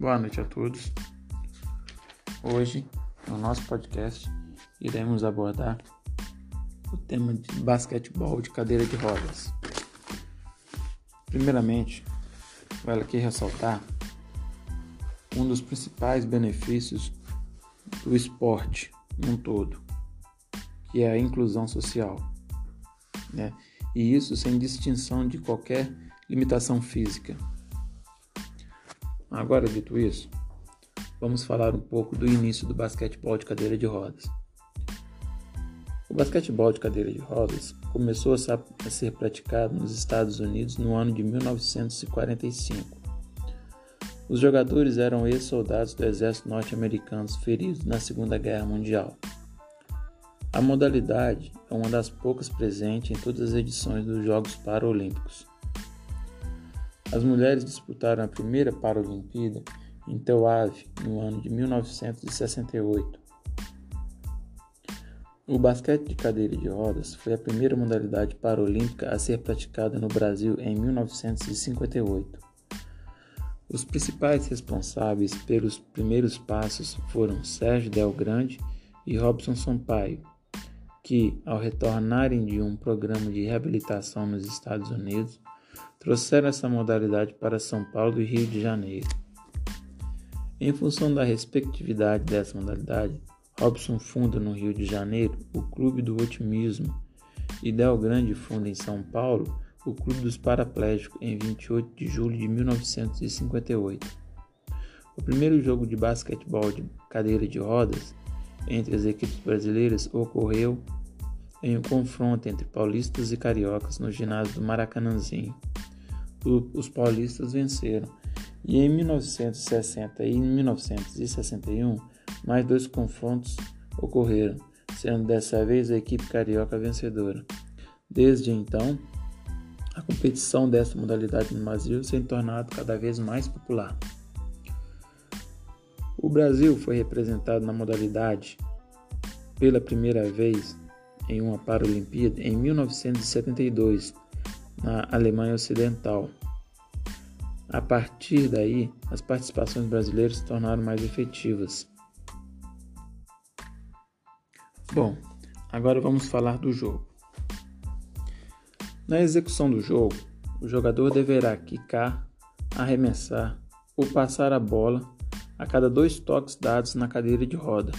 Boa noite a todos. Hoje, no nosso podcast, iremos abordar o tema de basquetebol de cadeira de rodas. Primeiramente, vale aqui ressaltar um dos principais benefícios do esporte num todo, que é a inclusão social, né? E isso sem distinção de qualquer limitação física. Agora dito isso, vamos falar um pouco do início do basquetebol de cadeira de rodas. O basquetebol de cadeira de rodas começou a ser praticado nos Estados Unidos no ano de 1945. Os jogadores eram ex-soldados do exército norte-americano feridos na Segunda Guerra Mundial. A modalidade é uma das poucas presentes em todas as edições dos Jogos Paralímpicos. As mulheres disputaram a primeira Paralimpíada em Tel Aviv no ano de 1968. O basquete de cadeira de rodas foi a primeira modalidade paralímpica a ser praticada no Brasil em 1958. Os principais responsáveis pelos primeiros passos foram Sérgio Del Grande e Robson Sampaio, que, ao retornarem de um programa de reabilitação nos Estados Unidos, trouxeram essa modalidade para São Paulo e Rio de Janeiro. Em função da respectividade dessa modalidade, Robson funda no Rio de Janeiro o Clube do Otimismo e Del Grande funda em São Paulo o Clube dos Paraplégicos em 28 de julho de 1958. O primeiro jogo de basquetebol de cadeira de rodas entre as equipes brasileiras ocorreu em um confronto entre paulistas e cariocas no ginásio do Maracanãzinho os paulistas venceram. E em 1960 e 1961, mais dois confrontos ocorreram, sendo dessa vez a equipe carioca vencedora. Desde então, a competição dessa modalidade no Brasil tem tornado cada vez mais popular. O Brasil foi representado na modalidade pela primeira vez em uma Paralimpíada em 1972 na Alemanha Ocidental. A partir daí, as participações brasileiras se tornaram mais efetivas. Bom, agora vamos falar do jogo. Na execução do jogo, o jogador deverá quicar, arremessar ou passar a bola a cada dois toques dados na cadeira de roda.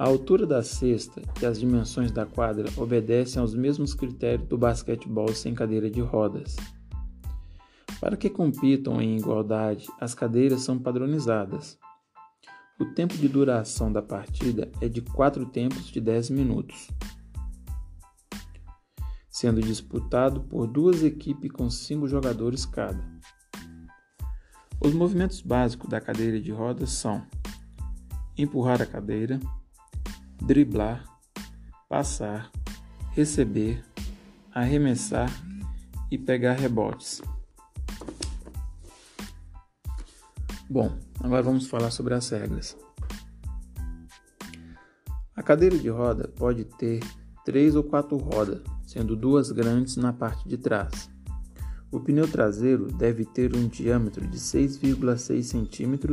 A altura da cesta e as dimensões da quadra obedecem aos mesmos critérios do basquetebol sem cadeira de rodas. Para que compitam em igualdade, as cadeiras são padronizadas. O tempo de duração da partida é de 4 tempos de 10 minutos, sendo disputado por duas equipes com 5 jogadores cada. Os movimentos básicos da cadeira de rodas são empurrar a cadeira, driblar, passar, receber, arremessar e pegar rebotes. Bom, agora vamos falar sobre as regras. A cadeira de roda pode ter três ou quatro rodas, sendo duas grandes na parte de trás. O pneu traseiro deve ter um diâmetro de 6,6 cm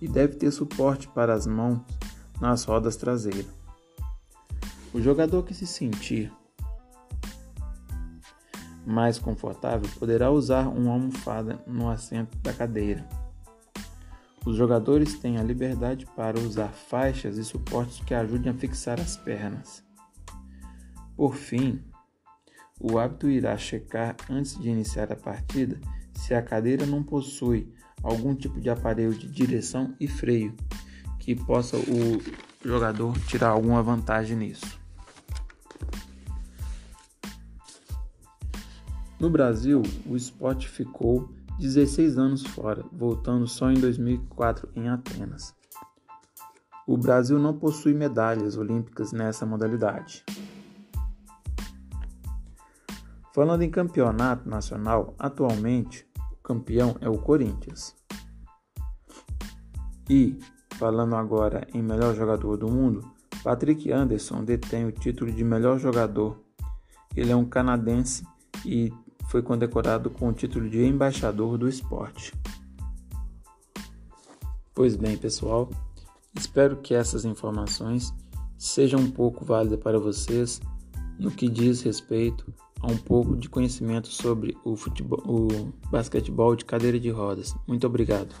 e deve ter suporte para as mãos nas rodas traseiras. O jogador que se sentir mais confortável poderá usar uma almofada no assento da cadeira. Os jogadores têm a liberdade para usar faixas e suportes que ajudem a fixar as pernas. Por fim, o árbitro irá checar antes de iniciar a partida se a cadeira não possui algum tipo de aparelho de direção e freio que possa o jogador tirar alguma vantagem nisso. No Brasil, o esporte ficou 16 anos fora, voltando só em 2004 em Atenas. O Brasil não possui medalhas olímpicas nessa modalidade. Falando em campeonato nacional, atualmente o campeão é o Corinthians. E, falando agora em melhor jogador do mundo, Patrick Anderson detém o título de melhor jogador. Ele é um canadense e foi condecorado com o título de embaixador do esporte. Pois bem, pessoal, espero que essas informações sejam um pouco válidas para vocês no que diz respeito a um pouco de conhecimento sobre o, futebol, o basquetebol de cadeira de rodas. Muito obrigado.